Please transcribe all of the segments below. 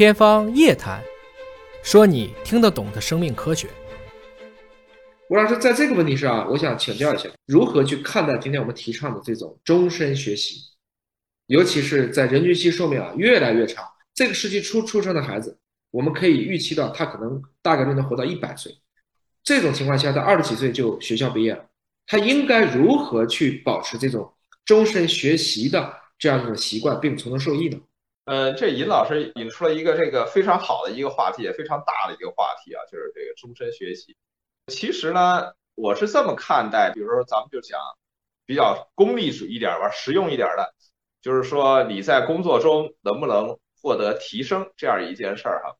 天方夜谭，说你听得懂的生命科学。吴老师，在这个问题上，我想请教一下，如何去看待今天我们提倡的这种终身学习？尤其是在人均期寿命啊越来越长，这个世纪初出生的孩子，我们可以预期到他可能大概率能活到一百岁。这种情况下，他二十几岁就学校毕业了，他应该如何去保持这种终身学习的这样一种习惯，并从中受益呢？呃，这尹老师引出了一个这个非常好的一个话题，也非常大的一个话题啊，就是这个终身学习。其实呢，我是这么看待，比如说咱们就讲比较功利主义一点吧，实用一点的，就是说你在工作中能不能获得提升这样一件事儿哈。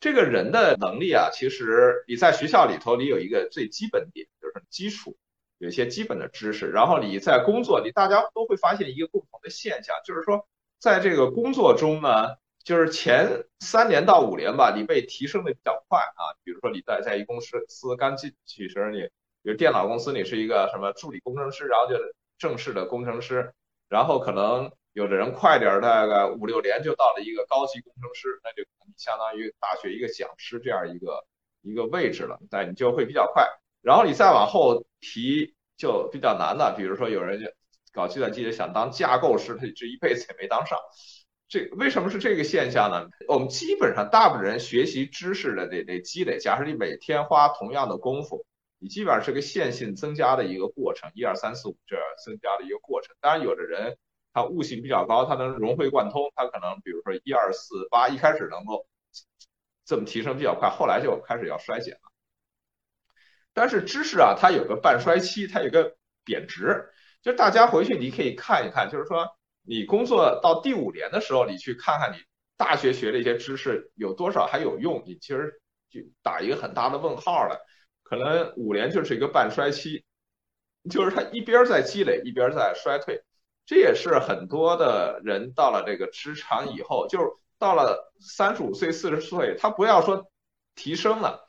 这个人的能力啊，其实你在学校里头，你有一个最基本点，就是基础，有一些基本的知识，然后你在工作里，大家都会发现一个共同的现象，就是说在这个工作中呢。就是前三年到五年吧，你被提升的比较快啊。比如说你在在一公司司刚进去时，你比如电脑公司，你是一个什么助理工程师，然后就正式的工程师，然后可能有的人快点，大概五六年就到了一个高级工程师，那就相当于大学一个讲师这样一个一个位置了，那你就会比较快。然后你再往后提就比较难了，比如说有人就搞计算机的想当架构师，他这一辈子也没当上。这为什么是这个现象呢？我们基本上大部分人学习知识的这这积累，假设你每天花同样的功夫，你基本上是个线性增加的一个过程，一二三四五这样增加的一个过程。当然，有的人他悟性比较高，他能融会贯通，他可能比如说一二四八一开始能够这么提升比较快，后来就开始要衰减了。但是知识啊，它有个半衰期，它有个贬值，就大家回去你可以看一看，就是说。你工作到第五年的时候，你去看看你大学学的一些知识有多少还有用，你其实就打一个很大的问号了。可能五年就是一个半衰期，就是它一边在积累，一边在衰退。这也是很多的人到了这个职场以后，就是到了三十五岁、四十岁，他不要说提升了，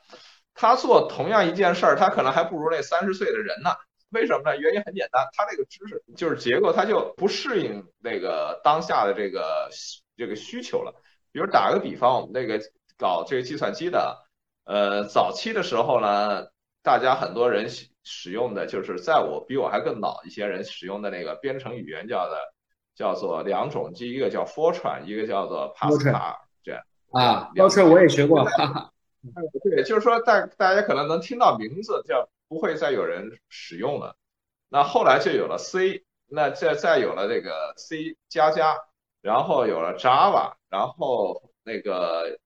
他做同样一件事儿，他可能还不如那三十岁的人呢。为什么呢？原因很简单，它这个知识就是结构，它就不适应那个当下的这个这个需求了。比如打个比方，我们那个搞这个计算机的，呃，早期的时候呢，大家很多人使用的就是在我比我还更老一些人使用的那个编程语言叫的叫做两种，机，一个叫 Fortran，一个叫做 Pascal，这样啊，Fortran 我也学过。对，就是说大大家可能能听到名字叫。不会再有人使用了，那后来就有了 C，那再再有了这个 C 加加，然后有了 Java，然后那个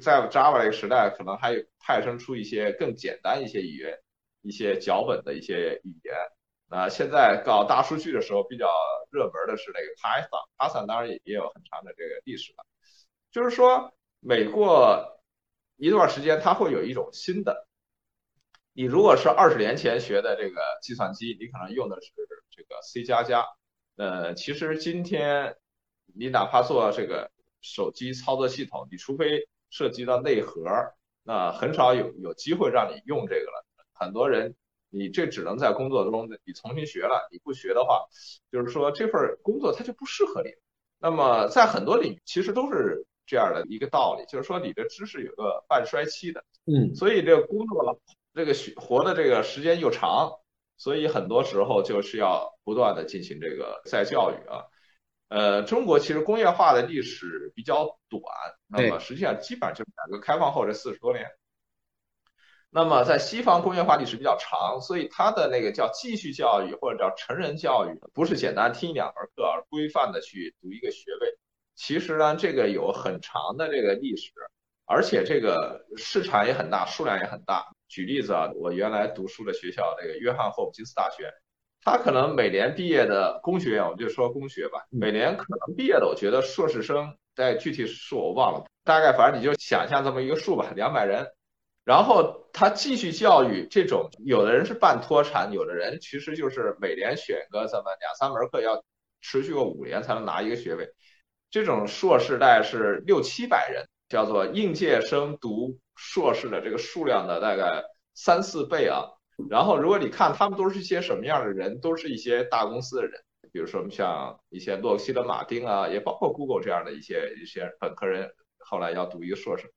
在 Java 这个时代，可能还有派生出一些更简单一些语言，一些脚本的一些语言。那现在搞大数据的时候，比较热门的是那个 Python，Python 当然也也有很长的这个历史了。就是说，每过一段时间，它会有一种新的。你如果是二十年前学的这个计算机，你可能用的是这个 C 加加。呃，其实今天你哪怕做这个手机操作系统，你除非涉及到内核，那很少有有机会让你用这个了。很多人你这只能在工作中你重新学了，你不学的话，就是说这份工作它就不适合你。那么在很多领域其实都是这样的一个道理，就是说你的知识有个半衰期的。嗯，所以这个工作。这个学活的这个时间又长，所以很多时候就是要不断的进行这个再教育啊。呃，中国其实工业化的历史比较短，那么实际上基本上就是改革开放后这四十多年。那么在西方工业化历史比较长，所以它的那个叫继续教育或者叫成人教育，不是简单听两门课而规范的去读一个学位。其实呢，这个有很长的这个历史，而且这个市场也很大，数量也很大。举例子啊，我原来读书的学校，那个约翰霍普金斯大学，他可能每年毕业的工学院，我们就说工学吧，每年可能毕业的，我觉得硕士生，在具体数我忘了，大概反正你就想象这么一个数吧，两百人。然后他继续教育这种，有的人是半脱产，有的人其实就是每年选个这么两三门课，要持续个五年才能拿一个学位。这种硕士代是六七百人，叫做应届生读。硕士的这个数量的大概三四倍啊，然后如果你看他们都是一些什么样的人，都是一些大公司的人，比如说像一些洛克希德马丁啊，也包括 Google 这样的一些一些本科人后来要读一个硕士，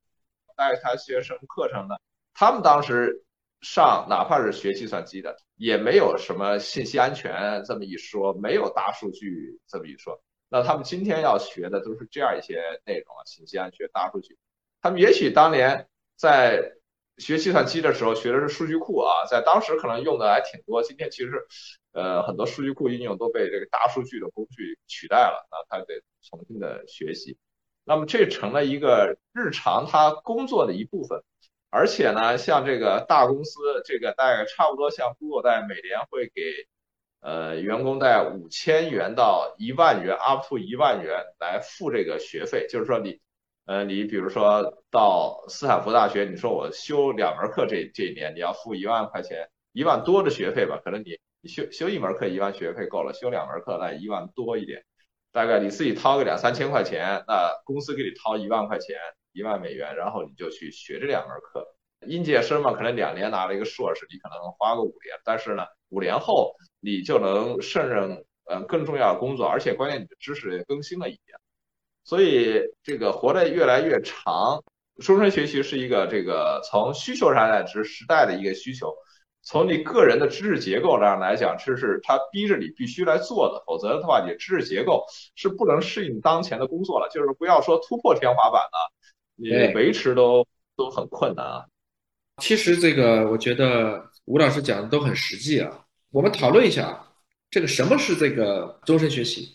大概他学什么课程呢？他们当时上哪怕是学计算机的，也没有什么信息安全这么一说，没有大数据这么一说。那他们今天要学的都是这样一些内容啊，信息安全、大数据。他们也许当年在学计算机的时候学的是数据库啊，在当时可能用的还挺多。今天其实，呃，很多数据库应用都被这个大数据的工具取代了，那他得重新的学习。那么这成了一个日常他工作的一部分。而且呢，像这个大公司，这个大概差不多像 Google 在每年会给呃员工在五千元到一万元，up to 一万元来付这个学费，就是说你。呃，你比如说到斯坦福大学，你说我修两门课，这这一年你要付一万块钱，一万多的学费吧？可能你你修修一门课一万学费够了，修两门课那一万多一点，大概你自己掏个两三千块钱，那公司给你掏一万块钱，一万美元，然后你就去学这两门课。应届生嘛，可能两年拿了一个硕士，你可能花个五年，但是呢，五年后你就能胜任呃更重要的工作，而且关键你的知识也更新了一点。所以这个活得越来越长，终身学习是一个这个从需求上来是时代的一个需求，从你个人的知识结构上来讲，这是它逼着你必须来做的，否则的话，你知识结构是不能适应当前的工作了。就是不要说突破天花板了，你维持都都很困难啊。其实这个我觉得吴老师讲的都很实际啊。我们讨论一下，这个什么是这个终身学习？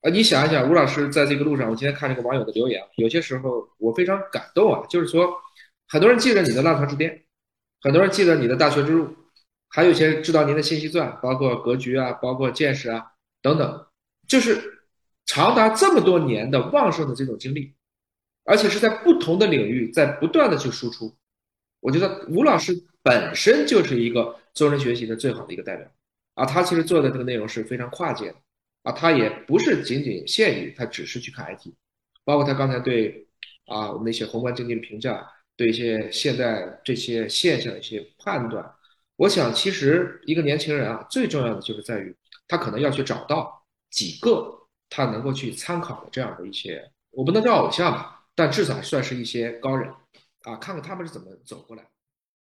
啊，你想一想，吴老师在这个路上，我今天看这个网友的留言，有些时候我非常感动啊。就是说，很多人记得你的浪潮之巅，很多人记得你的大学之路，还有一些知道您的信息钻，包括格局啊，包括见识啊等等，就是长达这么多年的旺盛的这种经历，而且是在不同的领域在不断的去输出。我觉得吴老师本身就是一个终身学习的最好的一个代表啊，他其实做的这个内容是非常跨界的。啊，他也不是仅仅限于他只是去看 IT，包括他刚才对啊我们一些宏观经济的评价，对一些现在这些现象的一些判断，我想其实一个年轻人啊，最重要的就是在于他可能要去找到几个他能够去参考的这样的一些，我不能叫偶像吧，但至少算是一些高人啊，看看他们是怎么走过来。